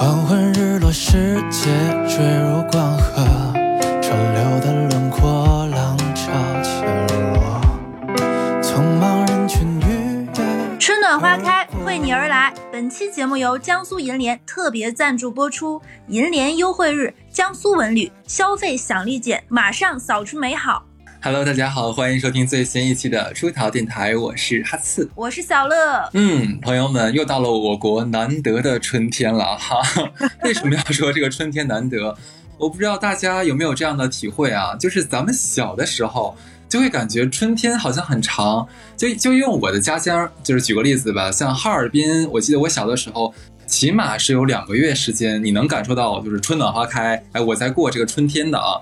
黄昏日落，世界坠入光河，川流的轮廓，浪潮起落，匆忙人群愉悦。春暖花开，为你而来。本期节目由江苏银联特别赞助播出。银联优惠日，江苏文旅消费享立减，马上扫出美好。Hello，大家好，欢迎收听最新一期的出逃电台，我是哈刺。我是小乐，嗯，朋友们，又到了我国难得的春天了哈。为什么要说这个春天难得？我不知道大家有没有这样的体会啊？就是咱们小的时候就会感觉春天好像很长，就就用我的家乡，就是举个例子吧，像哈尔滨，我记得我小的时候。起码是有两个月时间，你能感受到就是春暖花开，哎，我在过这个春天的啊。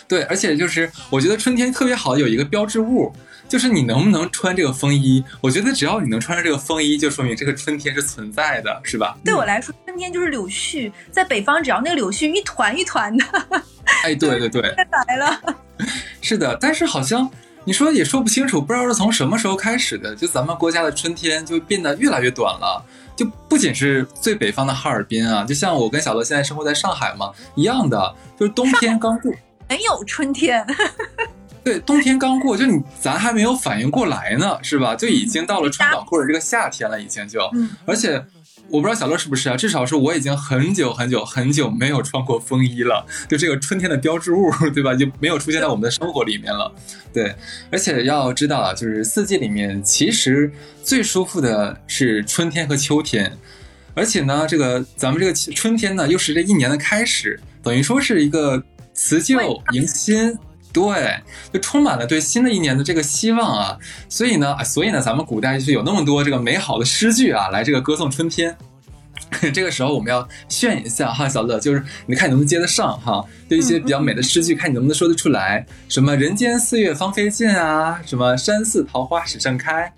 嗯，对，而且就是我觉得春天特别好，有一个标志物，就是你能不能穿这个风衣。我觉得只要你能穿上这个风衣，就说明这个春天是存在的，是吧？对我来说，春天就是柳絮，在北方，只要那个柳絮一团一团的哎，对对对，来了。是的。但是好像你说也说不清楚，不知道是从什么时候开始的，就咱们国家的春天就变得越来越短了。就不仅是最北方的哈尔滨啊，就像我跟小乐现在生活在上海嘛，一样的，就是冬天刚过。没有春天，对，冬天刚过，就你咱还没有反应过来呢，是吧？就已经到了穿短裤的这个夏天了，已经就，嗯而且我不知道小乐是不是啊，至少是我已经很久很久很久没有穿过风衣了，就这个春天的标志物，对吧？就没有出现在我们的生活里面了。对，而且要知道啊，就是四季里面其实最舒服的是春天和秋天。而且呢，这个咱们这个春天呢，又是这一年的开始，等于说是一个辞旧迎新，对，就充满了对新的一年的这个希望啊。所以呢，啊所以呢，咱们古代就是有那么多这个美好的诗句啊，来这个歌颂春天。这个时候我们要炫一下哈，小乐，就是你看你能不能接得上哈？对一些比较美的诗句，看你能不能说得出来。什么“人间四月芳菲尽”啊，什么“山寺桃花始盛开”，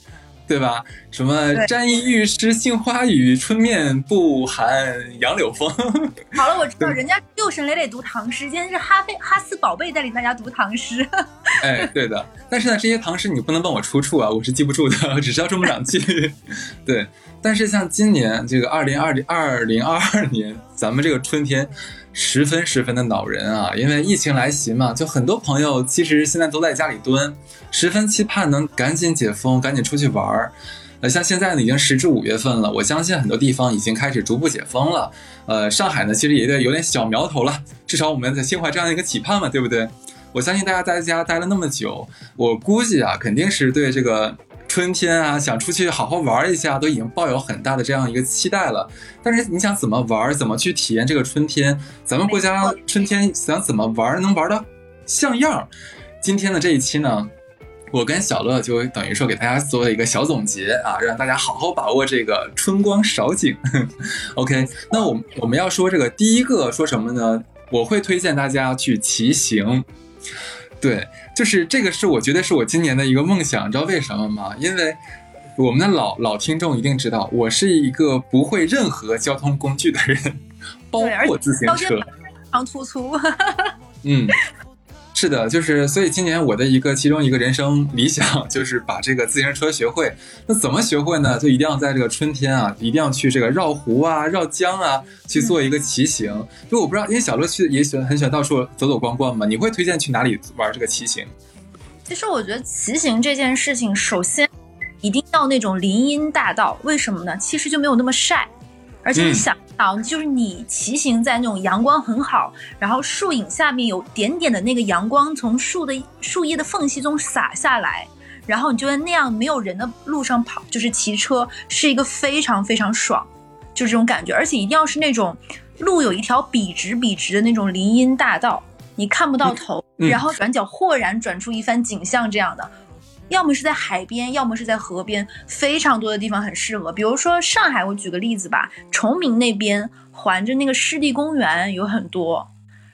对吧？什么“沾衣欲湿杏花雨，春面不寒杨柳风 ”。好了，我知道人家六神磊磊读唐诗，今天是哈菲哈斯宝贝带领大家读唐诗。哎，对的，但是呢，这些唐诗你不能问我出处啊，我是记不住的，只知道这么两句。对，但是像今年这个二零二零二零二二年，咱们这个春天十分十分的恼人啊，因为疫情来袭嘛，就很多朋友其实现在都在家里蹲，十分期盼能赶紧解封，赶紧出去玩儿。呃，像现在呢，已经时至五月份了，我相信很多地方已经开始逐步解封了。呃，上海呢，其实也得有点小苗头了，至少我们在心怀这样一个期盼嘛，对不对？我相信大家在家待了那么久，我估计啊，肯定是对这个春天啊，想出去好好玩一下，都已经抱有很大的这样一个期待了。但是你想怎么玩，怎么去体验这个春天？咱们国家春天想怎么玩，能玩的像样？今天的这一期呢，我跟小乐就等于说给大家做了一个小总结啊，让大家好好把握这个春光少景。OK，那我们我们要说这个第一个说什么呢？我会推荐大家去骑行。对，就是这个是我觉得是我今年的一个梦想，你知道为什么吗？因为我们的老老听众一定知道，我是一个不会任何交通工具的人，包括自行车。非常突出。嗯，是的，就是所以今年我的一个其中一个人生理想就是把这个自行车学会。那怎么学会呢？就一定要在这个春天啊，一定要去这个绕湖啊、绕江啊去做一个骑行。就我不知道，因为小乐去也喜欢很喜欢到处走走逛逛嘛，你会推荐去哪里玩这个骑行？其实我觉得骑行这件事情，首先一定要那种林荫大道，为什么呢？其实就没有那么晒，而且你想想到，就是你骑行在那种阳光很好，然后树影下面有点点的那个阳光从树的树叶的缝隙中洒下来，然后你就在那样没有人的路上跑，就是骑车，是一个非常非常爽，就这种感觉，而且一定要是那种路有一条笔直笔直的那种林荫大道，你看不到头，嗯。然后转角豁然转出一番景象这样的。要么是在海边，要么是在河边，非常多的地方很适合。比如说上海，我举个例子吧，崇明那边环着那个湿地公园有很多。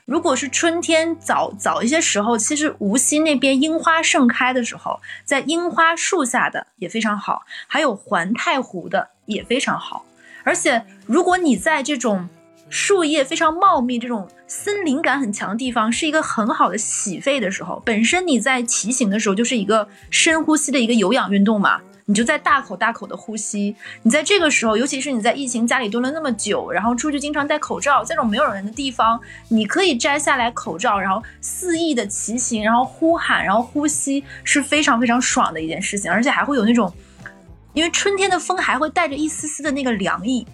如果是春天早早一些时候，其实无锡那边樱花盛开的时候，在樱花树下的也非常好，还有环太湖的也非常好。而且如果你在这种树叶非常茂密、这种森林感很强的地方，是一个很好的洗肺的时候。本身你在骑行的时候就是一个深呼吸的一个有氧运动嘛，你就在大口大口的呼吸。你在这个时候，尤其是你在疫情家里蹲了那么久，然后出去经常戴口罩，在这种没有人的地方，你可以摘下来口罩，然后肆意的骑行，然后呼喊，然后呼吸，是非常非常爽的一件事情，而且还会有那种，因为春天的风还会带着一丝丝的那个凉意。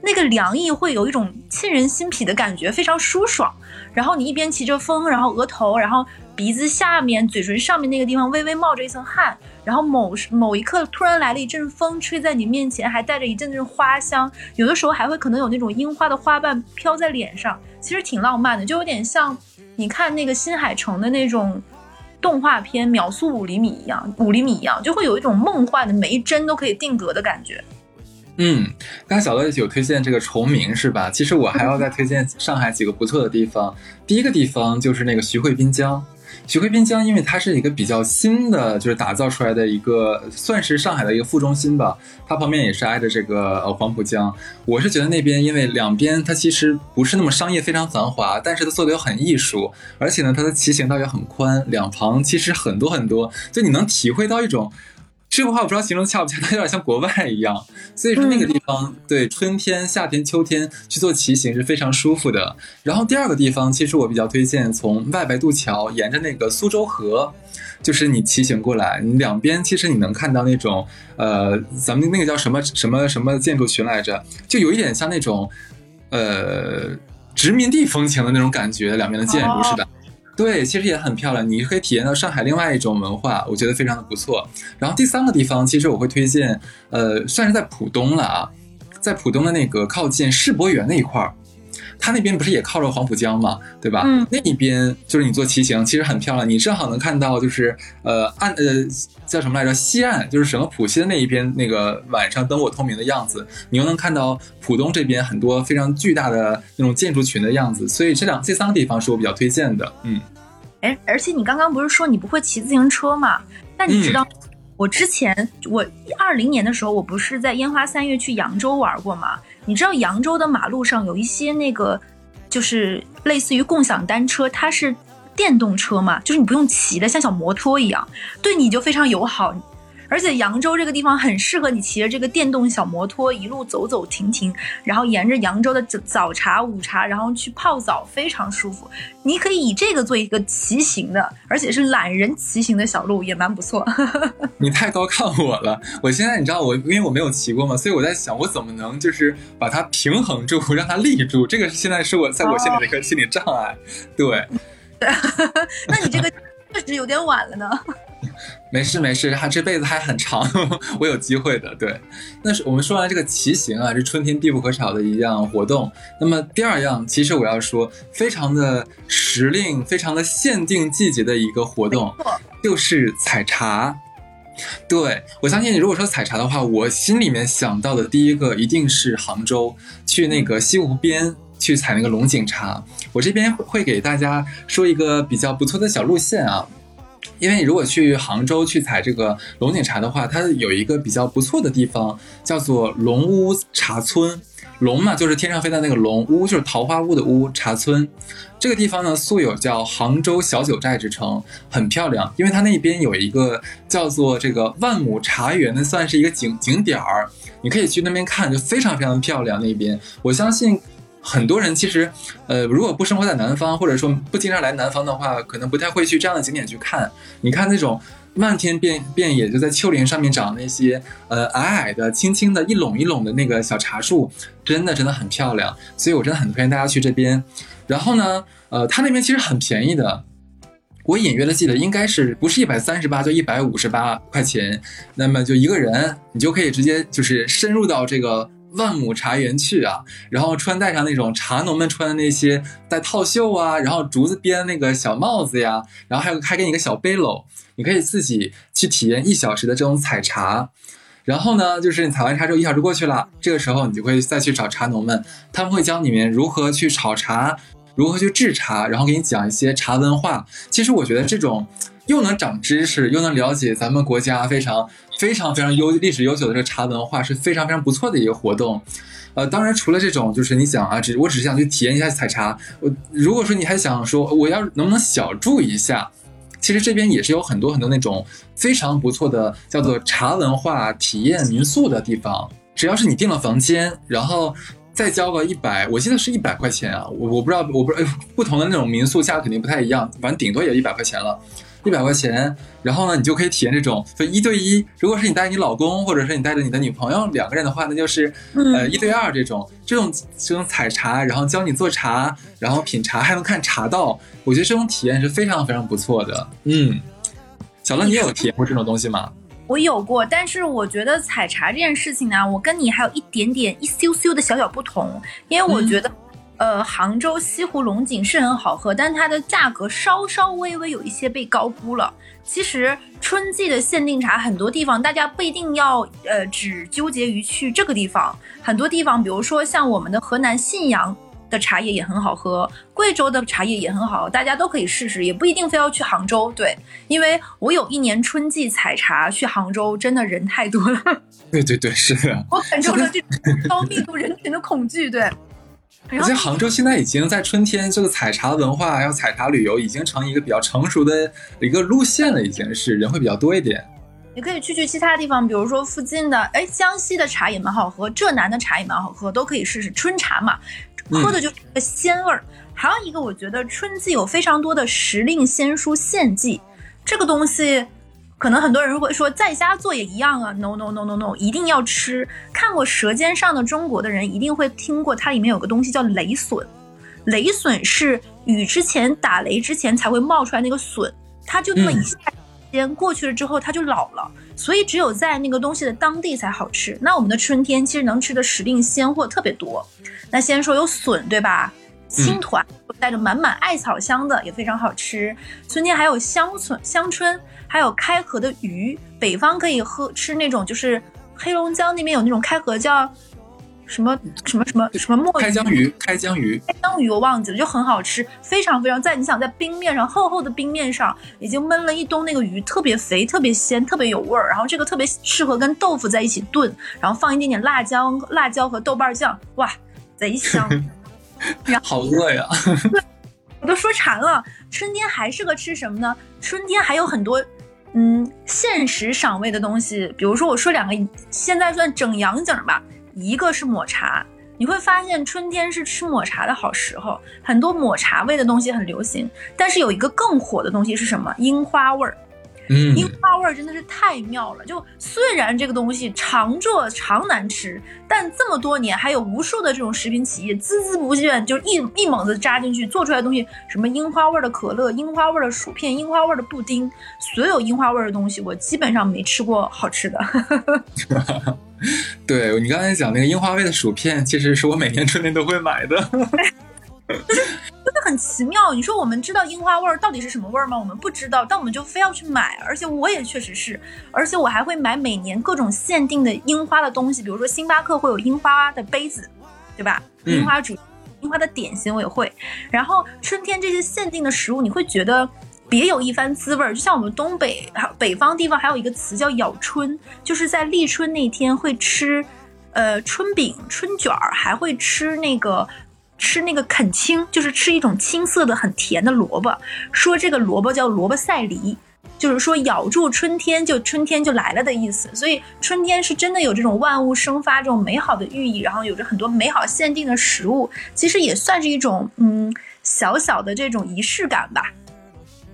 那个凉意会有一种沁人心脾的感觉，非常舒爽。然后你一边骑着风，然后额头，然后鼻子下面、嘴唇上面那个地方微微冒着一层汗，然后某某一刻突然来了一阵风，吹在你面前，还带着一阵阵花香。有的时候还会可能有那种樱花的花瓣飘在脸上，其实挺浪漫的，就有点像你看那个新海诚的那种动画片《秒速五厘米》一样，五厘米一样，就会有一种梦幻的，每一帧都可以定格的感觉。嗯，刚才小乐有推荐这个崇明是吧？其实我还要再推荐上海几个不错的地方。第一个地方就是那个徐汇滨江。徐汇滨江，因为它是一个比较新的，就是打造出来的一个，算是上海的一个副中心吧。它旁边也是挨着这个呃黄浦江。我是觉得那边，因为两边它其实不是那么商业非常繁华，但是它做的又很艺术，而且呢，它的骑行道也很宽，两旁其实很多很多，就你能体会到一种。这个话我不知道形容恰不恰当，有点像国外一样。所以说那个地方，对春天、夏天、秋天去做骑行是非常舒服的。然后第二个地方，其实我比较推荐从外白渡桥沿着那个苏州河，就是你骑行过来，你两边其实你能看到那种呃，咱们那个叫什么什么什么建筑群来着，就有一点像那种呃殖民地风情的那种感觉，两边的建筑是的。对，其实也很漂亮，你可以体验到上海另外一种文化，我觉得非常的不错。然后第三个地方，其实我会推荐，呃，算是在浦东了啊，在浦东的那个靠近世博园那一块儿。它那边不是也靠着黄浦江嘛，对吧？嗯，那一边就是你做骑行，其实很漂亮。你正好能看到，就是呃岸呃叫什么来着？西岸，就是整个浦西的那一边，那个晚上灯火通明的样子。你又能看到浦东这边很多非常巨大的那种建筑群的样子。所以这两这三个地方是我比较推荐的。嗯，哎，而且你刚刚不是说你不会骑自行车吗？那你知道我之前我二零年的时候，我不是在烟花三月去扬州玩过吗？你知道扬州的马路上有一些那个，就是类似于共享单车，它是电动车嘛，就是你不用骑的，像小摩托一样，对你就非常友好。而且扬州这个地方很适合你骑着这个电动小摩托一路走走停停，然后沿着扬州的早早茶、午茶，然后去泡澡，非常舒服。你可以以这个做一个骑行的，而且是懒人骑行的小路，也蛮不错。你太高看我了，我现在你知道我，因为我没有骑过嘛，所以我在想我怎么能就是把它平衡住，让它立住。这个现在是我在我心里的一个心理障碍。对，那你这个确实有点晚了呢。没 事没事，他这辈子还很长，我有机会的。对，那是我们说完这个骑行啊，是春天必不可少的一样活动。那么第二样，其实我要说，非常的时令、非常的限定季节的一个活动，就是采茶。对我相信，你如果说采茶的话，我心里面想到的第一个一定是杭州，去那个西湖边去采那个龙井茶。我这边会给大家说一个比较不错的小路线啊。因为你如果去杭州去采这个龙井茶的话，它有一个比较不错的地方，叫做龙屋茶村。龙嘛，就是天上飞的那个龙；屋就是桃花坞的屋。茶村这个地方呢，素有叫杭州小九寨之称，很漂亮。因为它那边有一个叫做这个万亩茶园的，算是一个景景点儿，你可以去那边看，就非常非常漂亮。那边我相信。很多人其实，呃，如果不生活在南方，或者说不经常来南方的话，可能不太会去这样的景点去看。你看那种漫天遍遍野就在丘陵上面长那些，呃，矮矮的、青青的、一垄一垄的那个小茶树，真的真的很漂亮。所以我真的很推荐大家去这边。然后呢，呃，它那边其实很便宜的，我隐约的记得应该是不是一百三十八，就一百五十八块钱。那么就一个人，你就可以直接就是深入到这个。万亩茶园去啊，然后穿戴上那种茶农们穿的那些带套袖啊，然后竹子编那个小帽子呀，然后还有还给你一个小背篓，你可以自己去体验一小时的这种采茶。然后呢，就是你采完茶之后一小时过去了，这个时候你就会再去找茶农们，他们会教你们如何去炒茶，如何去制茶，然后给你讲一些茶文化。其实我觉得这种又能长知识，又能了解咱们国家非常。非常非常悠历史悠久的这个茶文化是非常非常不错的一个活动，呃，当然除了这种，就是你想啊，只我只是想去体验一下采茶。我如果说你还想说我要能不能小住一下，其实这边也是有很多很多那种非常不错的叫做茶文化体验民宿的地方。只要是你订了房间，然后再交个一百，我记得是一百块钱啊，我我不知道，我不知道不同的那种民宿价格肯定不太一样，反正顶多也一百块钱了。一百块钱，然后呢，你就可以体验这种就一对一。如果是你带你老公，或者是你带着你的女朋友两个人的话，那就是呃一对二这种这种这种采茶，然后教你做茶，然后品茶，还能看茶道。我觉得这种体验是非常非常不错的。嗯，小乐，你有体验过这种东西吗？我有过，但是我觉得采茶这件事情呢，我跟你还有一点点一羞羞的小小不同，因为我觉得。呃，杭州西湖龙井是很好喝，但它的价格稍稍微微有一些被高估了。其实春季的限定茶，很多地方大家不一定要呃只纠结于去这个地方，很多地方，比如说像我们的河南信阳的茶叶也很好喝，贵州的茶叶也很好，大家都可以试试，也不一定非要去杭州。对，因为我有一年春季采茶去杭州，真的人太多了。对对对，是的，我感受了这种高密度人群的恐惧。对。而且杭州现在已经在春天，这个采茶文化还有采茶旅游已经成一个比较成熟的一个路线了，已经是人会比较多一点。你可以去去其他地方，比如说附近的，哎，江西的茶也蛮好喝，浙南的茶也蛮好喝，都可以试试春茶嘛，喝的就是个鲜味儿。还有一个，我觉得春季有非常多的时令鲜蔬献祭，这个东西。可能很多人会说，在家做也一样啊。No no no no no，一定要吃。看过《舌尖上的中国》的人一定会听过，它里面有个东西叫雷笋。雷笋是雨之前打雷之前才会冒出来那个笋，它就那么一下间过去了之后，它就老了。所以只有在那个东西的当地才好吃。那我们的春天其实能吃的时令鲜货特别多。那先说有笋，对吧？青团带着满满艾草香的也非常好吃。春天还有香椿，香椿。还有开河的鱼，北方可以喝吃那种，就是黑龙江那边有那种开河叫什么什么什么什么墨开江鱼，开江鱼，开江鱼我忘记了，就很好吃，非常非常在你想在冰面上厚厚的冰面上已经焖了一冬那个鱼，特别肥，特别鲜，特别有味儿，然后这个特别适合跟豆腐在一起炖，然后放一点点辣椒、辣椒和豆瓣酱，哇，贼香。好饿呀！我都说馋了。春天还适合吃什么呢？春天还有很多。嗯，现实赏味的东西，比如说我说两个，现在算整阳景吧。一个是抹茶，你会发现春天是吃抹茶的好时候，很多抹茶味的东西很流行。但是有一个更火的东西是什么？樱花味儿。嗯，樱花味儿真的是太妙了。就虽然这个东西常做常难吃，但这么多年还有无数的这种食品企业孜孜不倦，就一一猛子扎进去做出来的东西，什么樱花味儿的可乐、樱花味儿的薯片、樱花味儿的布丁，所有樱花味儿的东西，我基本上没吃过好吃的。对你刚才讲那个樱花味的薯片，其实是我每年春天都会买的。就 是真的很奇妙。你说我们知道樱花味儿到底是什么味儿吗？我们不知道，但我们就非要去买。而且我也确实是，而且我还会买每年各种限定的樱花的东西，比如说星巴克会有樱花的杯子，对吧？樱花主樱花的点心我也会。然后春天这些限定的食物，你会觉得别有一番滋味儿。就像我们东北北方地方还有一个词叫咬春，就是在立春那天会吃，呃，春饼、春卷儿，还会吃那个。吃那个啃青，就是吃一种青色的很甜的萝卜，说这个萝卜叫萝卜赛梨，就是说咬住春天就春天就来了的意思。所以春天是真的有这种万物生发这种美好的寓意，然后有着很多美好限定的食物，其实也算是一种嗯小小的这种仪式感吧。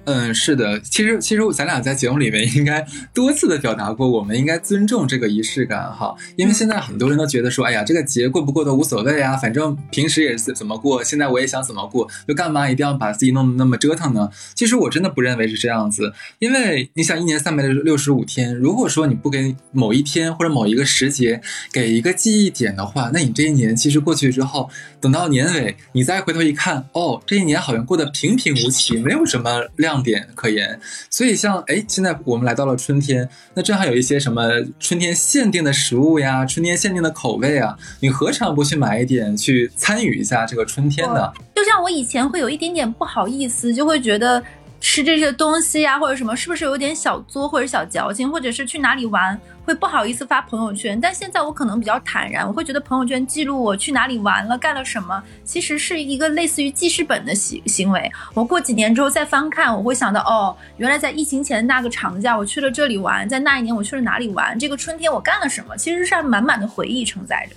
嗯，是的，其实其实咱俩在节目里面应该多次的表达过，我们应该尊重这个仪式感哈，因为现在很多人都觉得说，哎呀，这个节过不过都无所谓啊，反正平时也是怎么过，现在我也想怎么过，就干嘛一定要把自己弄得那么折腾呢？其实我真的不认为是这样子，因为你想一年三百六十五天，如果说你不给某一天或者某一个时节给一个记忆点的话，那你这一年其实过去之后，等到年尾你再回头一看，哦，这一年好像过得平平无奇，没有什么亮。亮点可言，所以像哎，现在我们来到了春天，那正好有一些什么春天限定的食物呀，春天限定的口味啊，你何尝不去买一点，去参与一下这个春天呢？就像我以前会有一点点不好意思，就会觉得吃这些东西呀、或者什么，是不是有点小作或者小矫情，或者是去哪里玩会不好意思发朋友圈？但现在我可能比较坦然，我会觉得朋友圈记录我去哪里玩了，干了什么，其实是一个类似于记事本的行行为。我过几年之后再翻看，我会想到，哦，原来在疫情前那个长假我去了这里玩，在那一年我去了哪里玩，这个春天我干了什么，其实是满满的回忆承载着。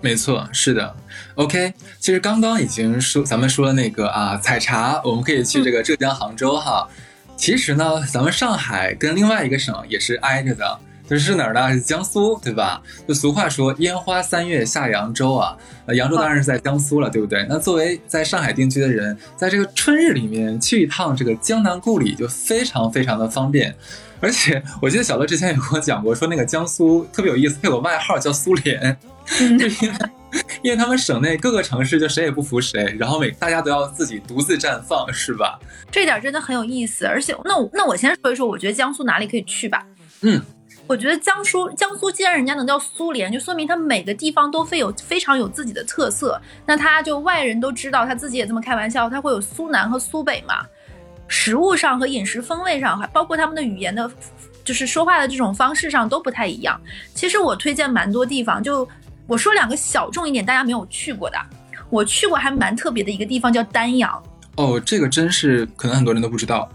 没错，是的。OK，其实刚刚已经说咱们说了那个啊采茶，我们可以去这个浙江杭州哈。其实呢，咱们上海跟另外一个省也是挨着的，就是哪儿呢？是江苏，对吧？就俗话说“烟花三月下扬州”啊，呃，扬州当然是在江苏了，对不对？那作为在上海定居的人，在这个春日里面去一趟这个江南故里就非常非常的方便。而且我记得小乐之前也跟我讲过，说那个江苏特别有意思，它有个外号叫苏联。就因为，因为他们省内各个城市就谁也不服谁，然后每大家都要自己独自绽放，是吧？这点真的很有意思。而且，那我那我先说一说，我觉得江苏哪里可以去吧？嗯，我觉得江苏江苏既然人家能叫苏联，就说明它每个地方都非有非常有自己的特色。那他就外人都知道，他自己也这么开玩笑，他会有苏南和苏北嘛。食物上和饮食风味上，还包括他们的语言的，就是说话的这种方式上都不太一样。其实我推荐蛮多地方，就。我说两个小众一点，大家没有去过的，我去过还蛮特别的一个地方，叫丹阳。哦，这个真是可能很多人都不知道。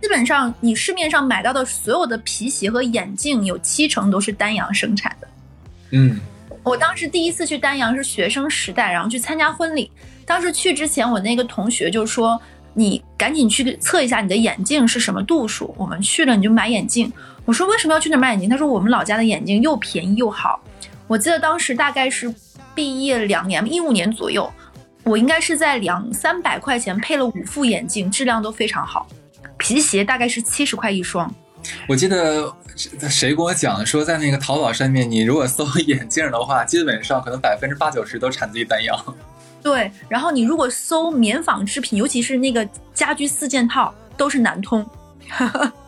基本上你市面上买到的所有的皮鞋和眼镜，有七成都是丹阳生产的。嗯，我当时第一次去丹阳是学生时代，然后去参加婚礼。当时去之前，我那个同学就说：“你赶紧去测一下你的眼镜是什么度数。”我们去了你就买眼镜。我说：“为什么要去那买眼镜？”他说：“我们老家的眼镜又便宜又好。”我记得当时大概是毕业两年，一五年左右，我应该是在两三百块钱配了五副眼镜，质量都非常好。皮鞋大概是七十块一双。我记得谁跟我讲说，在那个淘宝上面，你如果搜 眼镜的话，基本上可能百分之八九十都产自于丹阳。对，然后你如果搜棉纺织品，尤其是那个家居四件套，都是南通。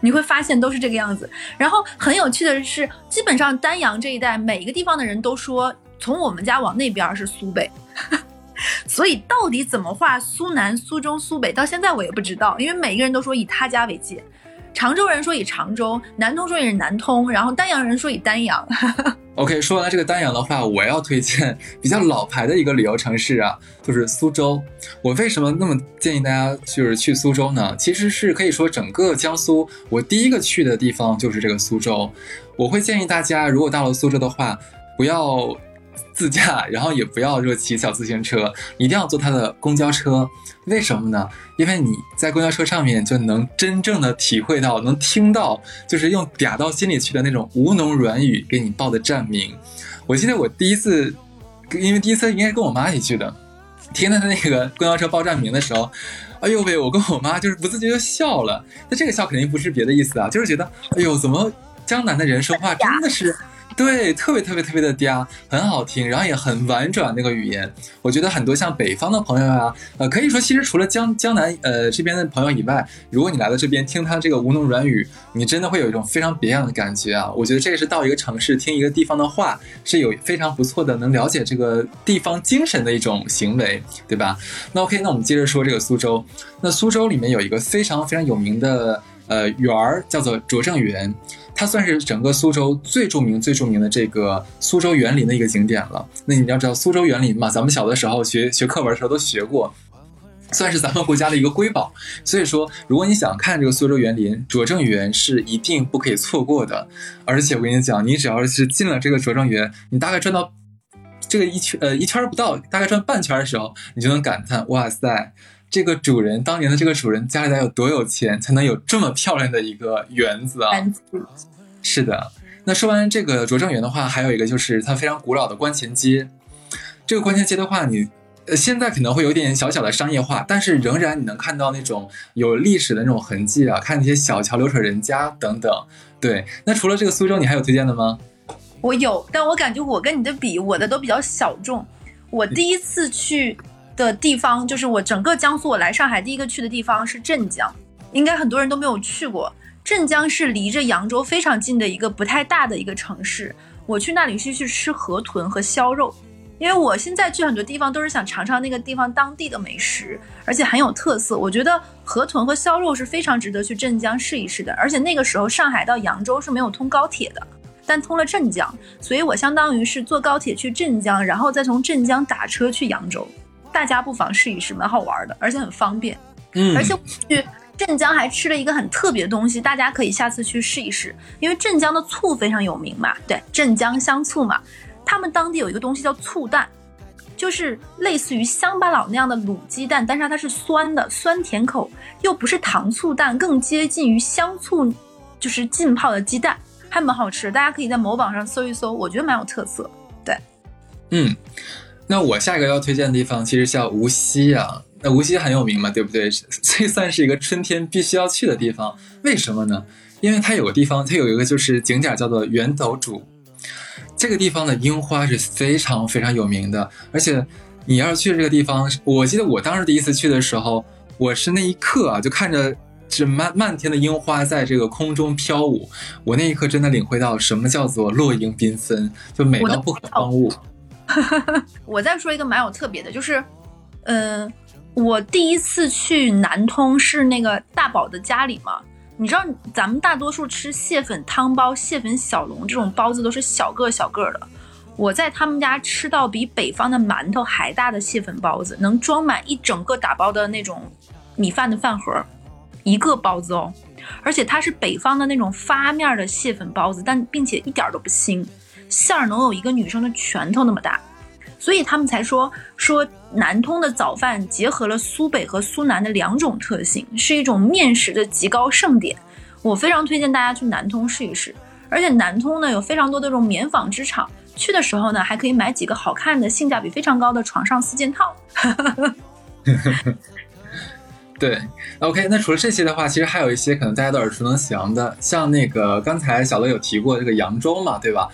你会发现都是这个样子。然后很有趣的是，基本上丹阳这一带每一个地方的人都说，从我们家往那边是苏北。所以到底怎么画苏南、苏中、苏北，到现在我也不知道，因为每个人都说以他家为界。常州人说以常州，南通说也是南通，然后丹阳人说以丹阳。OK，说完了这个丹阳的话，我要推荐比较老牌的一个旅游城市啊，就是苏州。我为什么那么建议大家就是去苏州呢？其实是可以说整个江苏，我第一个去的地方就是这个苏州。我会建议大家，如果到了苏州的话，不要。自驾，然后也不要说骑小自行车，一定要坐他的公交车。为什么呢？因为你在公交车上面就能真正的体会到，能听到，就是用嗲到心里去的那种吴侬软语给你报的站名。我记得我第一次，因为第一次应该是跟我妈一起去的，听到他那个公交车报站名的时候，哎呦喂，我跟我妈就是不自觉就笑了。那这个笑肯定不是别的意思啊，就是觉得，哎呦，怎么江南的人说话真的是。对，特别特别特别的嗲，很好听，然后也很婉转那个语言。我觉得很多像北方的朋友啊，呃，可以说其实除了江江南呃这边的朋友以外，如果你来到这边听他这个吴侬软语，你真的会有一种非常别样的感觉啊。我觉得这个是到一个城市听一个地方的话，是有非常不错的能了解这个地方精神的一种行为，对吧？那 OK，那我们接着说这个苏州。那苏州里面有一个非常非常有名的呃园儿，叫做拙政园。它算是整个苏州最著名、最著名的这个苏州园林的一个景点了。那你要知道苏州园林嘛，咱们小的时候学学课文的时候都学过，算是咱们国家的一个瑰宝。所以说，如果你想看这个苏州园林，拙政园是一定不可以错过的。而且我跟你讲，你只要是进了这个拙政园，你大概转到这个一圈呃一圈不到，大概转半圈的时候，你就能感叹：哇塞！这个主人当年的这个主人家里得有多有钱，才能有这么漂亮的一个园子啊？是的。那说完这个拙政园的话，还有一个就是它非常古老的观前街。这个观前街的话，你呃现在可能会有点小小的商业化，但是仍然你能看到那种有历史的那种痕迹啊，看那些小桥流水人家等等。对，那除了这个苏州，你还有推荐的吗？我有，但我感觉我跟你的比，我的都比较小众。我第一次去。的地方就是我整个江苏，我来上海第一个去的地方是镇江，应该很多人都没有去过。镇江是离着扬州非常近的一个不太大的一个城市。我去那里是去吃河豚和烧肉，因为我现在去很多地方都是想尝尝那个地方当地的美食，而且很有特色。我觉得河豚和烧肉是非常值得去镇江试一试的。而且那个时候上海到扬州是没有通高铁的，但通了镇江，所以我相当于是坐高铁去镇江，然后再从镇江打车去扬州。大家不妨试一试，蛮好玩的，而且很方便。嗯，而且去镇江还吃了一个很特别的东西，大家可以下次去试一试。因为镇江的醋非常有名嘛，对，镇江香醋嘛。他们当地有一个东西叫醋蛋，就是类似于乡巴佬那样的卤鸡蛋，但是它是酸的，酸甜口，又不是糖醋蛋，更接近于香醋，就是浸泡的鸡蛋，还蛮好吃。大家可以在某宝上搜一搜，我觉得蛮有特色。对，嗯，那我下一个要推荐的地方其实叫无锡啊。那无锡很有名嘛，对不对？这算是一个春天必须要去的地方。为什么呢？因为它有个地方，它有一个就是景点叫做元斗渚。这个地方的樱花是非常非常有名的，而且你要是去这个地方，我记得我当时第一次去的时候，我是那一刻啊，就看着这漫漫天的樱花在这个空中飘舞，我那一刻真的领会到什么叫做落英缤纷，就美到不可方物。我再说一个蛮有特别的，就是，嗯，我第一次去南通是那个大宝的家里嘛。你知道咱们大多数吃蟹粉汤包、蟹粉小笼这种包子都是小个小个的，我在他们家吃到比北方的馒头还大的蟹粉包子，能装满一整个打包的那种米饭的饭盒，一个包子哦，而且它是北方的那种发面的蟹粉包子，但并且一点都不腥，馅儿能有一个女生的拳头那么大。所以他们才说说南通的早饭结合了苏北和苏南的两种特性，是一种面食的极高盛典。我非常推荐大家去南通试一试。而且南通呢有非常多的这种棉纺织厂，去的时候呢还可以买几个好看的、性价比非常高的床上四件套。对，OK。那除了这些的话，其实还有一些可能大家都耳熟能详的，像那个刚才小乐有提过这个扬州嘛，对吧？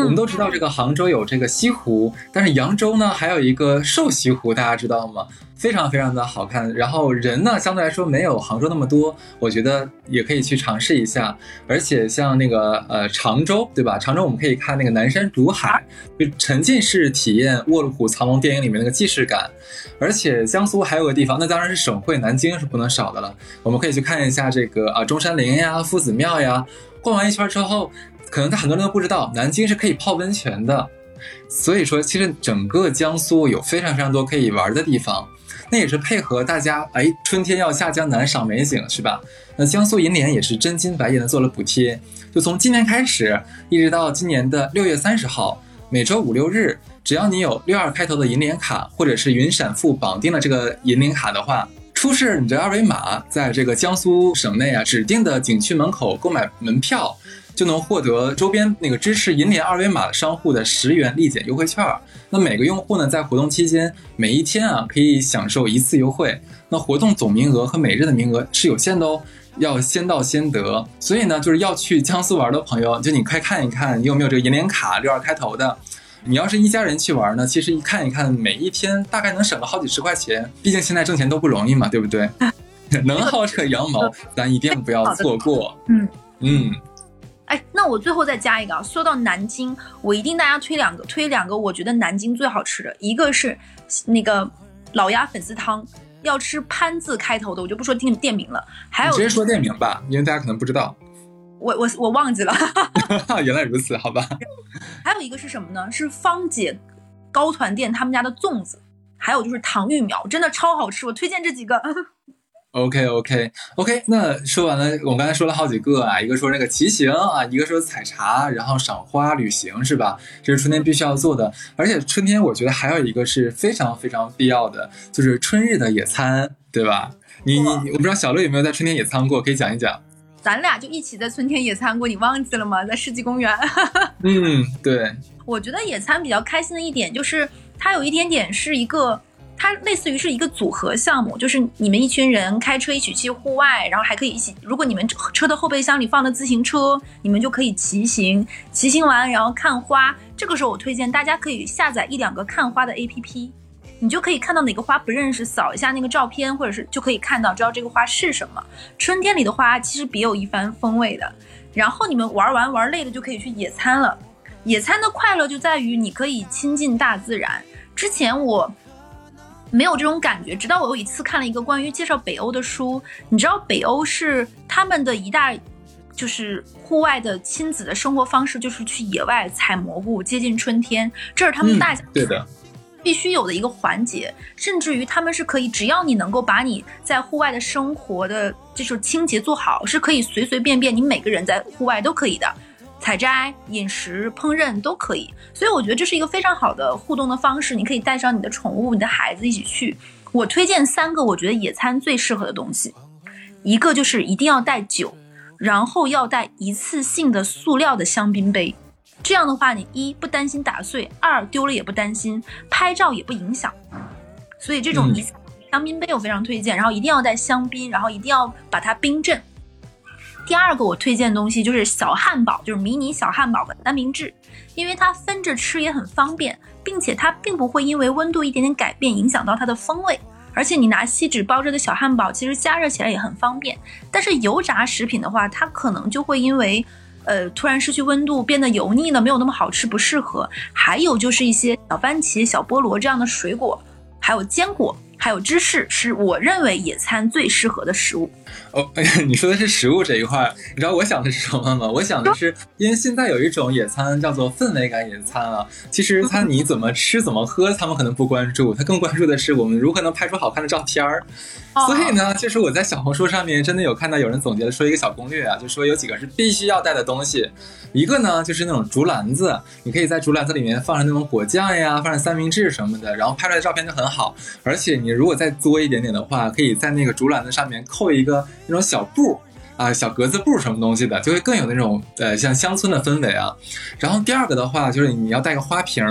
我们都知道这个杭州有这个西湖，但是扬州呢还有一个瘦西湖，大家知道吗？非常非常的好看，然后人呢相对来说没有杭州那么多，我觉得也可以去尝试一下。而且像那个呃常州，对吧？常州我们可以看那个南山竹海，就沉浸式体验《卧虎藏龙》电影里面那个既视感。而且江苏还有个地方，那当然是省会南京是不能少的了，我们可以去看一下这个啊中山陵呀、夫子庙呀。逛完一圈之后。可能他很多人都不知道，南京是可以泡温泉的，所以说其实整个江苏有非常非常多可以玩的地方。那也是配合大家，哎，春天要下江南赏美景，是吧？那江苏银联也是真金白银的做了补贴，就从今年开始，一直到今年的六月三十号，每周五六日，只要你有六二开头的银联卡，或者是云闪付绑定了这个银联卡的话，出示你的二维码，在这个江苏省内啊指定的景区门口购买门票。就能获得周边那个支持银联二维码的商户的十元立减优惠券。那每个用户呢，在活动期间每一天啊，可以享受一次优惠。那活动总名额和每日的名额是有限的哦，要先到先得。所以呢，就是要去江苏玩的朋友，就你快看一看，你有没有这个银联卡六二开头的。你要是一家人去玩呢，其实一看一看，每一天大概能省个好几十块钱。毕竟现在挣钱都不容易嘛，对不对？能薅这羊毛，咱一定不要错过。嗯嗯。哎，那我最后再加一个啊！说到南京，我一定大家推两个，推两个，我觉得南京最好吃的，一个是那个老鸭粉丝汤，要吃潘字开头的，我就不说店店名了。还有直接说店名吧，因为大家可能不知道。我我我忘记了。原来如此，好吧。还有一个是什么呢？是芳姐高团店他们家的粽子，还有就是糖芋苗，真的超好吃，我推荐这几个。OK OK OK，那说完了，我刚才说了好几个啊，一个说那个骑行啊，一个说采茶，然后赏花旅行是吧？这是春天必须要做的，而且春天我觉得还有一个是非常非常必要的，就是春日的野餐，对吧？你你我不知道小乐有没有在春天野餐过，可以讲一讲。咱俩就一起在春天野餐过，你忘记了吗？在世纪公园。嗯，对。我觉得野餐比较开心的一点就是它有一点点是一个。它类似于是一个组合项目，就是你们一群人开车一起去户外，然后还可以一起。如果你们车的后备箱里放了自行车，你们就可以骑行，骑行完然后看花。这个时候我推荐大家可以下载一两个看花的 APP，你就可以看到哪个花不认识，扫一下那个照片，或者是就可以看到知道这个花是什么。春天里的花其实别有一番风味的。然后你们玩完玩累了就可以去野餐了。野餐的快乐就在于你可以亲近大自然。之前我没有这种感觉，直到我有一次看了一个关于介绍北欧的书。你知道北欧是他们的一大就是户外的亲子的生活方式，就是去野外采蘑菇，接近春天，这是他们大家对的。必须有的一个环节，甚至于他们是可以，只要你能够把你在户外的生活的这种清洁做好，是可以随随便便，你每个人在户外都可以的，采摘、饮食、烹饪都可以。所以我觉得这是一个非常好的互动的方式，你可以带上你的宠物、你的孩子一起去。我推荐三个我觉得野餐最适合的东西，一个就是一定要带酒，然后要带一次性的塑料的香槟杯。这样的话，你一不担心打碎，二丢了也不担心，拍照也不影响。所以这种一香槟杯我非常推荐，然后一定要带香槟，然后一定要把它冰镇。第二个我推荐的东西就是小汉堡，就是迷你小汉堡的三明治，因为它分着吃也很方便，并且它并不会因为温度一点点改变影响到它的风味。而且你拿锡纸包着的小汉堡，其实加热起来也很方便。但是油炸食品的话，它可能就会因为呃，突然失去温度，变得油腻了，没有那么好吃，不适合。还有就是一些小番茄、小菠萝这样的水果，还有坚果。还有芝士是我认为野餐最适合的食物。哦，哎呀，你说的是食物这一块，你知道我想的是什么吗？我想的是，因为现在有一种野餐叫做氛围感野餐啊。其实他你怎么吃怎么喝，他们可能不关注，他更关注的是我们如何能拍出好看的照片儿。所以呢，就是我在小红书上面真的有看到有人总结了说一个小攻略啊，就说有几个是必须要带的东西。一个呢就是那种竹篮子，你可以在竹篮子里面放上那种果酱呀，放上三明治什么的，然后拍出来的照片就很好。而且你如果再作一点点的话，可以在那个竹篮子上面扣一个那种小布啊，小格子布什么东西的，就会更有那种呃像乡村的氛围啊。然后第二个的话就是你要带个花瓶，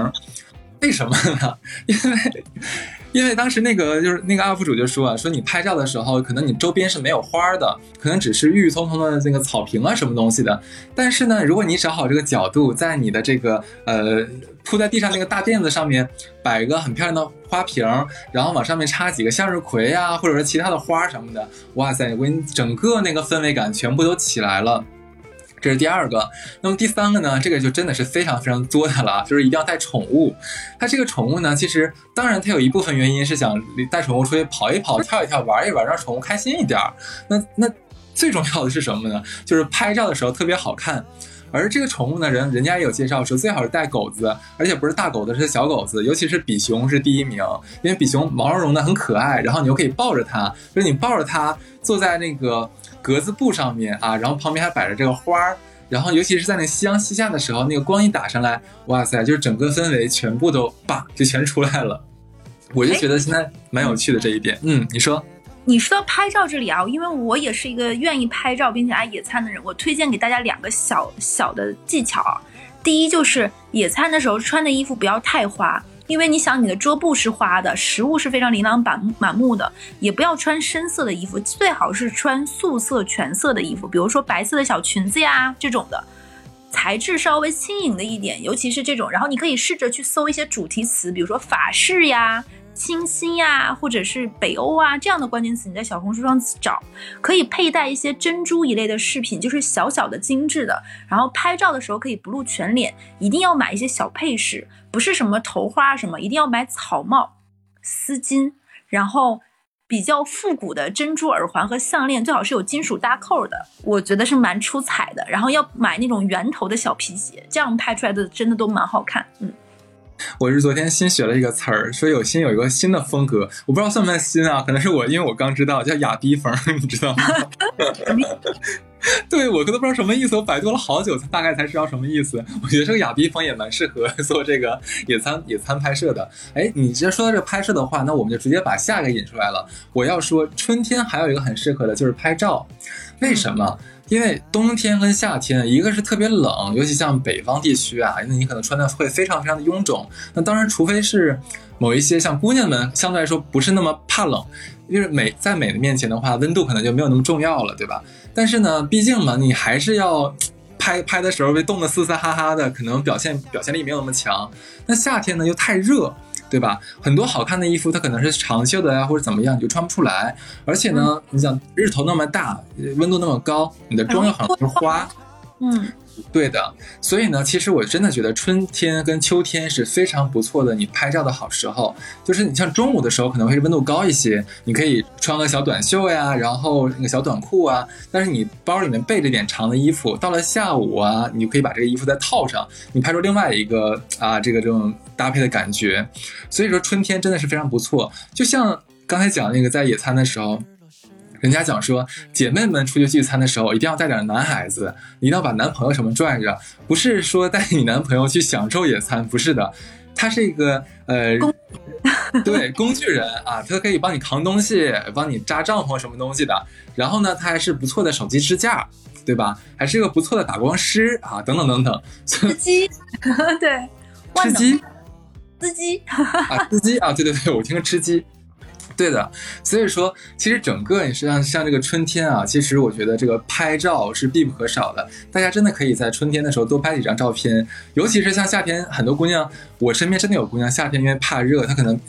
为什么呢？因为。因为当时那个就是那个 UP 主就说啊，说你拍照的时候，可能你周边是没有花的，可能只是郁郁葱葱的那个草坪啊什么东西的。但是呢，如果你找好这个角度，在你的这个呃铺在地上那个大垫子上面摆一个很漂亮的花瓶，然后往上面插几个向日葵呀，或者说其他的花什么的，哇塞，我给你整个那个氛围感全部都起来了。这是第二个，那么第三个呢？这个就真的是非常非常作的了，就是一定要带宠物。它这个宠物呢，其实当然它有一部分原因是想带宠物出去跑一跑、跳一跳、玩一玩，让宠物开心一点。那那最重要的是什么呢？就是拍照的时候特别好看。而这个宠物呢，人人家也有介绍说，最好是带狗子，而且不是大狗子，是小狗子，尤其是比熊是第一名，因为比熊毛茸茸的很可爱，然后你又可以抱着它，就是你抱着它坐在那个。格子布上面啊，然后旁边还摆着这个花儿，然后尤其是在那夕阳西下的时候，那个光一打上来，哇塞，就是整个氛围全部都叭就全出来了。我就觉得现在蛮有趣的这一点。嗯，你说？你说到拍照这里啊，因为我也是一个愿意拍照并且爱野餐的人，我推荐给大家两个小小的技巧。第一就是野餐的时候穿的衣服不要太花。因为你想，你的桌布是花的，食物是非常琳琅满满目的，也不要穿深色的衣服，最好是穿素色全色的衣服，比如说白色的小裙子呀这种的，材质稍微轻盈的一点，尤其是这种。然后你可以试着去搜一些主题词，比如说法式呀。清新呀，或者是北欧啊这样的关键词，你在小红书上找，可以佩戴一些珍珠一类的饰品，就是小小的精致的。然后拍照的时候可以不露全脸，一定要买一些小配饰，不是什么头花什么，一定要买草帽、丝巾，然后比较复古的珍珠耳环和项链，最好是有金属搭扣的，我觉得是蛮出彩的。然后要买那种圆头的小皮鞋，这样拍出来的真的都蛮好看，嗯。我是昨天新学了一个词儿，说有新有一个新的风格，我不知道算不算新啊？可能是我，因为我刚知道叫哑逼风，你知道吗？对我都不知道什么意思，我百度了好久，才大概才知道什么意思。我觉得这个哑逼风也蛮适合 做这个野餐野餐拍摄的。哎，你直接说到这个拍摄的话，那我们就直接把下一个引出来了。我要说春天还有一个很适合的就是拍照，为什么？因为冬天跟夏天，一个是特别冷，尤其像北方地区啊，那你可能穿的会非常非常的臃肿。那当然，除非是某一些像姑娘们，相对来说不是那么怕冷，因为美在美的面前的话，温度可能就没有那么重要了，对吧？但是呢，毕竟嘛，你还是要拍拍的时候被冻得嘶嘶哈哈的，可能表现表现力没有那么强。那夏天呢又太热。对吧？很多好看的衣服，它可能是长袖的呀，或者怎么样，你就穿不出来。而且呢，你想日头那么大，温度那么高，你的妆又很容易花。嗯，对的，所以呢，其实我真的觉得春天跟秋天是非常不错的，你拍照的好时候。就是你像中午的时候可能会温度高一些，你可以穿个小短袖呀，然后那个小短裤啊。但是你包里面备着点长的衣服，到了下午啊，你就可以把这个衣服再套上，你拍出另外一个啊这个这种搭配的感觉。所以说春天真的是非常不错。就像刚才讲那个在野餐的时候。人家讲说，姐妹们出去聚餐的时候，一定要带点男孩子，一定要把男朋友什么拽着，不是说带你男朋友去享受野餐，不是的，他是一个呃，对，工具人啊，他可以帮你扛东西，帮你扎帐篷什么东西的。然后呢，他还是不错的手机支架，对吧？还是一个不错的打光师啊，等等等等。司机，对，吃鸡，司机啊，司机啊，对对对，我听吃鸡。对的，所以说，其实整个也是像像这个春天啊，其实我觉得这个拍照是必不可少的。大家真的可以在春天的时候多拍几张照片，尤其是像夏天，很多姑娘，我身边真的有姑娘，夏天因为怕热，她可能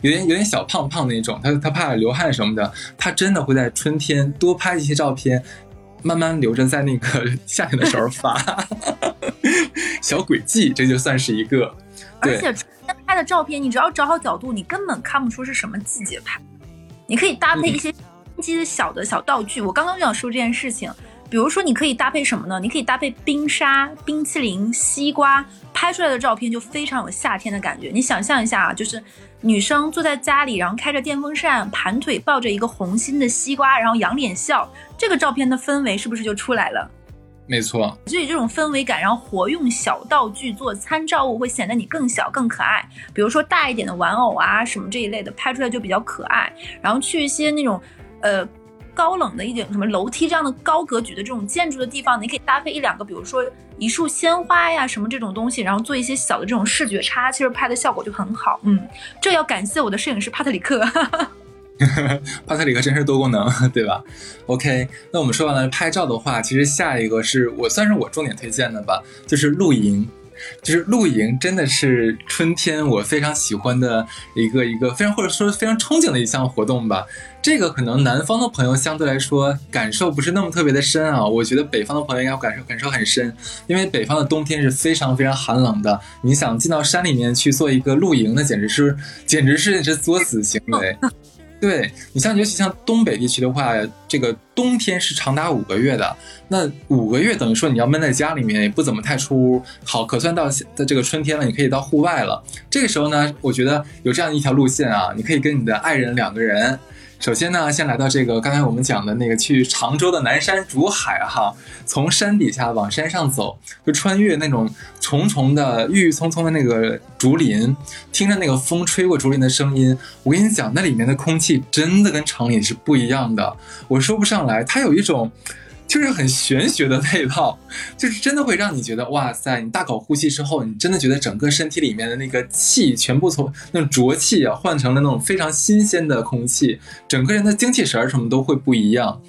有点有点小胖胖那种，她她怕流汗什么的，她真的会在春天多拍一些照片，慢慢留着在那个 夏天的时候发，小轨迹，这就算是一个。而且。拍的照片，你只要找好角度，你根本看不出是什么季节拍。你可以搭配一些机的小的小道具。我刚刚就想说这件事情，比如说你可以搭配什么呢？你可以搭配冰沙、冰淇淋、西瓜，拍出来的照片就非常有夏天的感觉。你想象一下啊，就是女生坐在家里，然后开着电风扇，盘腿抱着一个红心的西瓜，然后仰脸笑，这个照片的氛围是不是就出来了？没错，所以这种氛围感，然后活用小道具做参照物，会显得你更小更可爱。比如说大一点的玩偶啊，什么这一类的，拍出来就比较可爱。然后去一些那种，呃，高冷的一点，什么楼梯这样的高格局的这种建筑的地方，你可以搭配一两个，比如说一束鲜花呀，什么这种东西，然后做一些小的这种视觉差，其实拍的效果就很好。嗯，这要感谢我的摄影师帕特里克。帕特里克真是多功能，对吧？OK，那我们说完了拍照的话，其实下一个是我算是我重点推荐的吧，就是露营。就是露营真的是春天我非常喜欢的一个一个非常或者说非常憧憬的一项活动吧。这个可能南方的朋友相对来说感受不是那么特别的深啊，我觉得北方的朋友应该感受感受很深，因为北方的冬天是非常非常寒冷的。你想进到山里面去做一个露营，那简直是简直是是作死行为。对你像尤其像东北地区的话，这个冬天是长达五个月的。那五个月等于说你要闷在家里面，也不怎么太出屋。好，可算到的这个春天了，你可以到户外了。这个时候呢，我觉得有这样一条路线啊，你可以跟你的爱人两个人。首先呢，先来到这个刚才我们讲的那个去常州的南山竹海哈，从山底下往山上走，就穿越那种重重的郁郁葱葱的那个竹林，听着那个风吹过竹林的声音，我跟你讲，那里面的空气真的跟城里是不一样的，我说不上来，它有一种。就是很玄学的那一套，就是真的会让你觉得哇塞！你大口呼吸之后，你真的觉得整个身体里面的那个气全部从那种浊气啊换成了那种非常新鲜的空气，整个人的精气神儿什么都会不一样。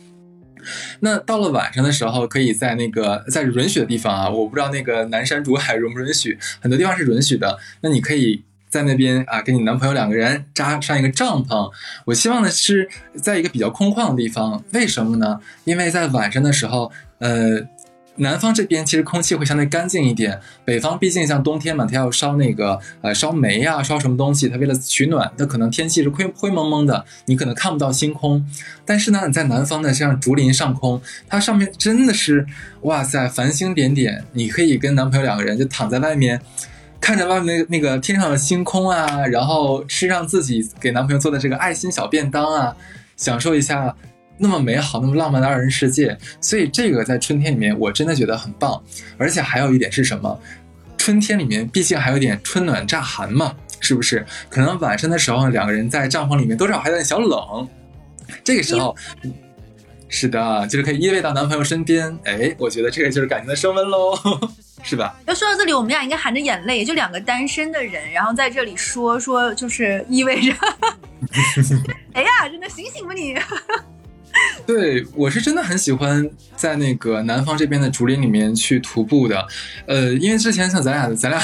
那到了晚上的时候，可以在那个在允许的地方啊，我不知道那个南山竹海允不允许，很多地方是允许的。那你可以。在那边啊，跟你男朋友两个人扎上一个帐篷。我希望的是在一个比较空旷的地方。为什么呢？因为在晚上的时候，呃，南方这边其实空气会相对干净一点。北方毕竟像冬天嘛，它要烧那个呃烧煤呀，烧什么东西，它为了取暖，它可能天气是灰灰蒙蒙的，你可能看不到星空。但是呢，你在南方呢像竹林上空，它上面真的是哇塞，繁星点点。你可以跟男朋友两个人就躺在外面。看着外面那那个天上的星空啊，然后吃上自己给男朋友做的这个爱心小便当啊，享受一下那么美好、那么浪漫的二人世界。所以这个在春天里面，我真的觉得很棒。而且还有一点是什么？春天里面毕竟还有点春暖乍寒嘛，是不是？可能晚上的时候，两个人在帐篷里面多少还有点小冷。这个时候，是的，就是可以依偎到男朋友身边。哎，我觉得这个就是感情的升温喽。是吧？要说到这里，我们俩应该含着眼泪，就两个单身的人，然后在这里说说，就是意味着，哎呀，真的醒醒吧你！对我是真的很喜欢在那个南方这边的竹林里面去徒步的，呃，因为之前像咱俩，咱俩，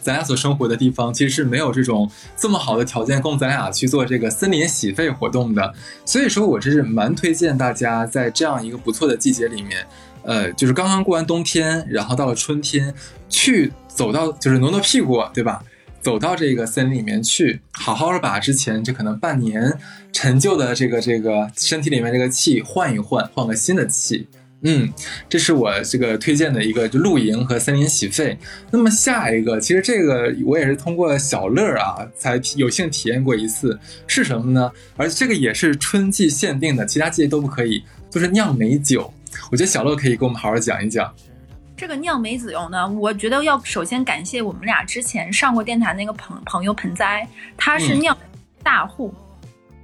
咱俩所生活的地方其实是没有这种这么好的条件供咱俩去做这个森林洗肺活动的，所以说我这是蛮推荐大家在这样一个不错的季节里面。呃，就是刚刚过完冬天，然后到了春天，去走到就是挪挪屁股，对吧？走到这个森林里面去，好好的把之前这可能半年陈旧的这个这个身体里面这个气换一换，换个新的气。嗯，这是我这个推荐的一个就露营和森林洗肺。那么下一个，其实这个我也是通过小乐啊才有幸体验过一次，是什么呢？而这个也是春季限定的，其他季节都不可以，就是酿美酒。我觉得小乐可以给我们好好讲一讲。这个酿梅子油呢，我觉得要首先感谢我们俩之前上过电台那个朋朋友盆栽，他是酿大户，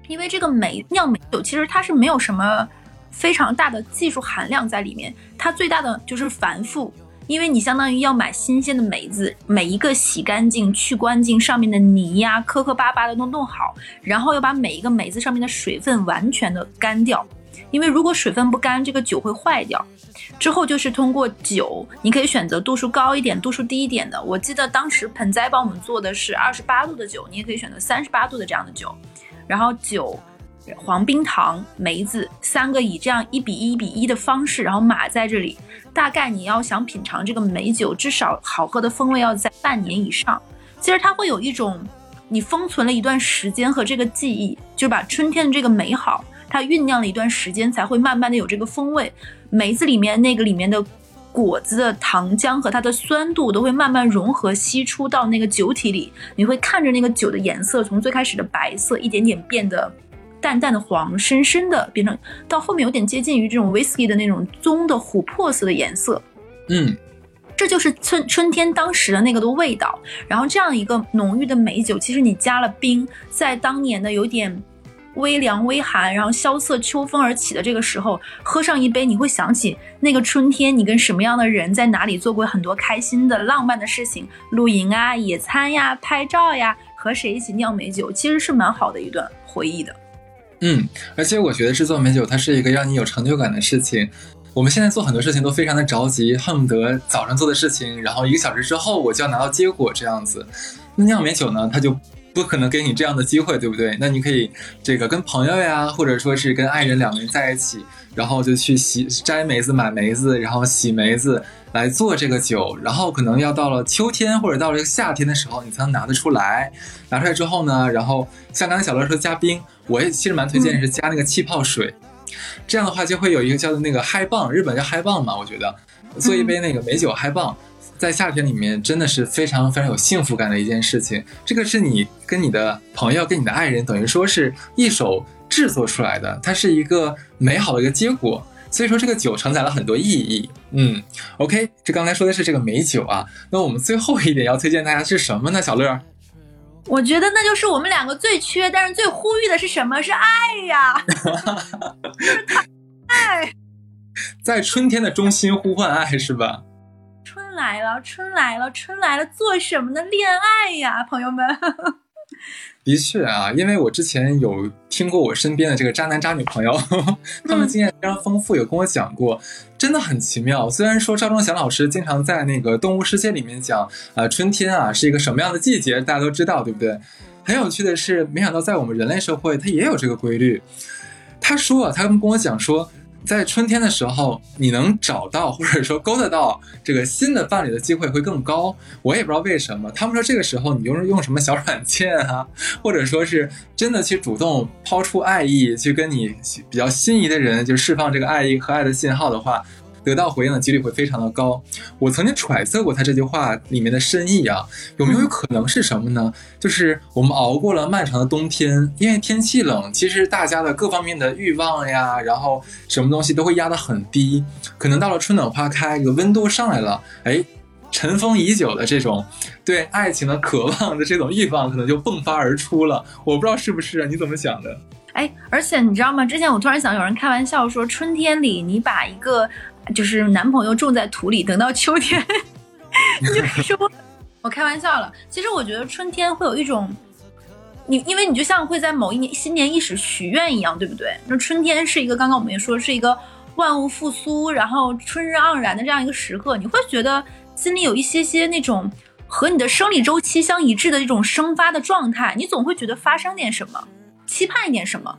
因为这个梅酿梅酒其实它是没有什么。非常大的技术含量在里面，它最大的就是繁复，因为你相当于要买新鲜的梅子，每一个洗干净、去干净上面的泥呀、磕磕巴巴的都弄好，然后要把每一个梅子上面的水分完全的干掉，因为如果水分不干，这个酒会坏掉。之后就是通过酒，你可以选择度数高一点、度数低一点的。我记得当时盆栽帮我们做的是二十八度的酒，你也可以选择三十八度的这样的酒，然后酒。黄冰糖、梅子三个以这样一比一比一的方式，然后码在这里。大概你要想品尝这个美酒，至少好喝的风味要在半年以上。其实它会有一种你封存了一段时间和这个记忆，就把春天的这个美好，它酝酿了一段时间，才会慢慢的有这个风味。梅子里面那个里面的果子的糖浆和它的酸度都会慢慢融合析出到那个酒体里，你会看着那个酒的颜色从最开始的白色一点点变得。淡淡的黄，深深的变成到后面有点接近于这种 whisky 的那种棕的琥珀色的颜色。嗯，这就是春春天当时的那个的味道。然后这样一个浓郁的美酒，其实你加了冰，在当年的有点微凉微寒，然后萧瑟秋风而起的这个时候，喝上一杯，你会想起那个春天，你跟什么样的人在哪里做过很多开心的浪漫的事情，露营啊、野餐呀、拍照呀，和谁一起酿美酒，其实是蛮好的一段回忆的。嗯，而且我觉得制作美酒它是一个让你有成就感的事情。我们现在做很多事情都非常的着急，恨不得早上做的事情，然后一个小时之后我就要拿到结果这样子。那酿美酒呢，它就不可能给你这样的机会，对不对？那你可以这个跟朋友呀，或者说是跟爱人两个人在一起，然后就去洗摘梅子、买梅子，然后洗梅子来做这个酒。然后可能要到了秋天或者到了夏天的时候，你才能拿得出来。拿出来之后呢，然后像刚才小乐说加冰。我也其实蛮推荐是加那个气泡水，这样的话就会有一个叫做那个嗨棒，日本叫嗨棒嘛。我觉得做一杯那个美酒嗨棒，在夏天里面真的是非常非常有幸福感的一件事情。这个是你跟你的朋友、跟你的爱人，等于说是一手制作出来的，它是一个美好的一个结果。所以说这个酒承载了很多意义。嗯，OK，这刚才说的是这个美酒啊，那我们最后一点要推荐大家是什么呢？小乐。我觉得那就是我们两个最缺，但是最呼吁的是什么？是爱呀！爱，在春天的中心呼唤爱，是吧？春来了，春来了，春来了，做什么呢？恋爱呀，朋友们。的确啊，因为我之前有听过我身边的这个渣男渣女朋友，他们经验非常丰富，有跟我讲过，真的很奇妙。虽然说赵忠祥老师经常在那个动物世界里面讲，呃，春天啊是一个什么样的季节，大家都知道，对不对？很有趣的是，没想到在我们人类社会，它也有这个规律。他说啊，他们跟我讲说。在春天的时候，你能找到或者说勾得到这个新的伴侣的机会会更高。我也不知道为什么，他们说这个时候你用用什么小软件啊，或者说是真的去主动抛出爱意，去跟你比较心仪的人就释放这个爱意和爱的信号的话。得到回应的几率会非常的高。我曾经揣测过他这句话里面的深意啊，有没有可能是什么呢？就是我们熬过了漫长的冬天，因为天气冷，其实大家的各方面的欲望呀，然后什么东西都会压得很低。可能到了春暖花开，这个温度上来了，哎，尘封已久的这种对爱情的渴望的这种欲望，可能就迸发而出了。我不知道是不是啊？你怎么想的？哎，而且你知道吗？之前我突然想，有人开玩笑说，春天里你把一个。就是男朋友种在土里，等到秋天，你 就说，我开玩笑了。其实我觉得春天会有一种，你因为你就像会在某一年新年伊始许愿一样，对不对？那春天是一个，刚刚我们也说是一个万物复苏，然后春日盎然的这样一个时刻，你会觉得心里有一些些那种和你的生理周期相一致的这种生发的状态，你总会觉得发生点什么，期盼一点什么，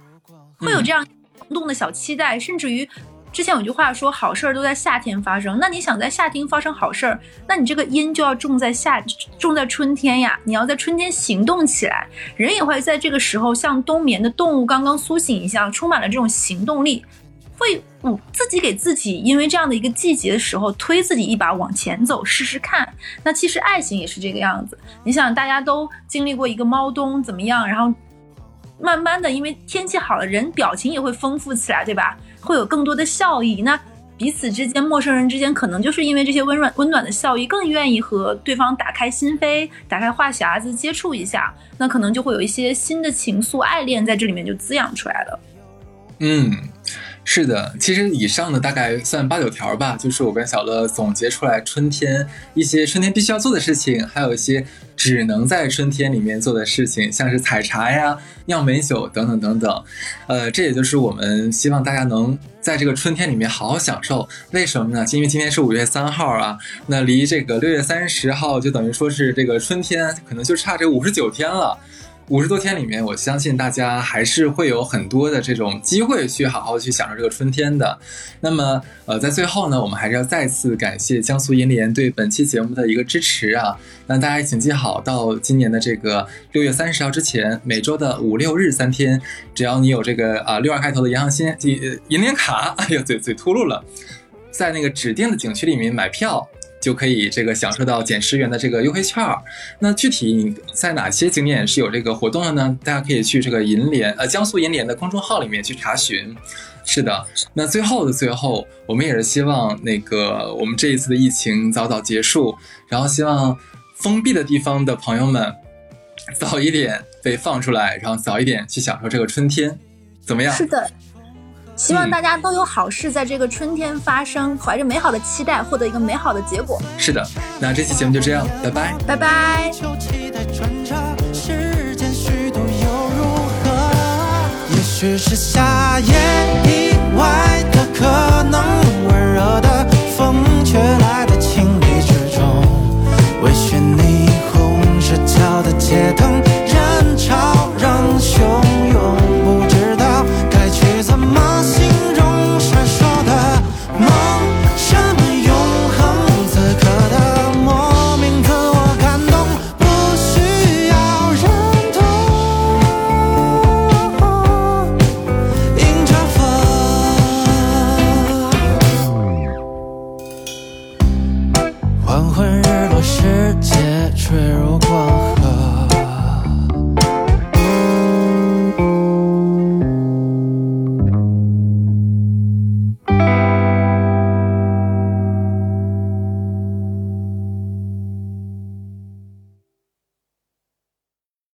会有这样动的小期待，甚至于。之前有句话说，好事儿都在夏天发生。那你想在夏天发生好事儿，那你这个因就要种在夏，种在春天呀。你要在春天行动起来，人也会在这个时候像冬眠的动物刚刚苏醒一样，充满了这种行动力，会嗯自己给自己，因为这样的一个季节的时候，推自己一把往前走，试试看。那其实爱情也是这个样子。你想，大家都经历过一个猫冬怎么样？然后慢慢的，因为天气好了，人表情也会丰富起来，对吧？会有更多的笑意，那彼此之间、陌生人之间，可能就是因为这些温暖、温暖的笑意，更愿意和对方打开心扉、打开话匣子，接触一下，那可能就会有一些新的情愫、爱恋在这里面就滋养出来了。嗯。是的，其实以上的大概算八九条吧，就是我跟小乐总结出来春天一些春天必须要做的事情，还有一些只能在春天里面做的事情，像是采茶呀、酿美酒等等等等。呃，这也就是我们希望大家能在这个春天里面好好享受。为什么呢？因为今天是五月三号啊，那离这个六月三十号就等于说是这个春天可能就差这五十九天了。五十多天里面，我相信大家还是会有很多的这种机会去好好去享受这个春天的。那么，呃，在最后呢，我们还是要再次感谢江苏银联对本期节目的一个支持啊。那大家请记好，到今年的这个六月三十号之前，每周的五六日三天，只要你有这个啊六二开头的银行新银联卡，哎呦，嘴嘴秃噜了，在那个指定的景区里面买票。就可以这个享受到减十元的这个优惠券儿。那具体在哪些景点是有这个活动的呢？大家可以去这个银联呃江苏银联的公众号里面去查询。是的，那最后的最后，我们也是希望那个我们这一次的疫情早早结束，然后希望封闭的地方的朋友们早一点被放出来，然后早一点去享受这个春天，怎么样？是的。希望大家都有好事在这个春天发生，怀着美好的期待，获得一个美好的结果。是的，那这期节目就这样，拜拜，拜拜。也许是夏夜以外的可能，温热的风却来得情理之中。微醺霓虹失焦的街灯，人潮仍汹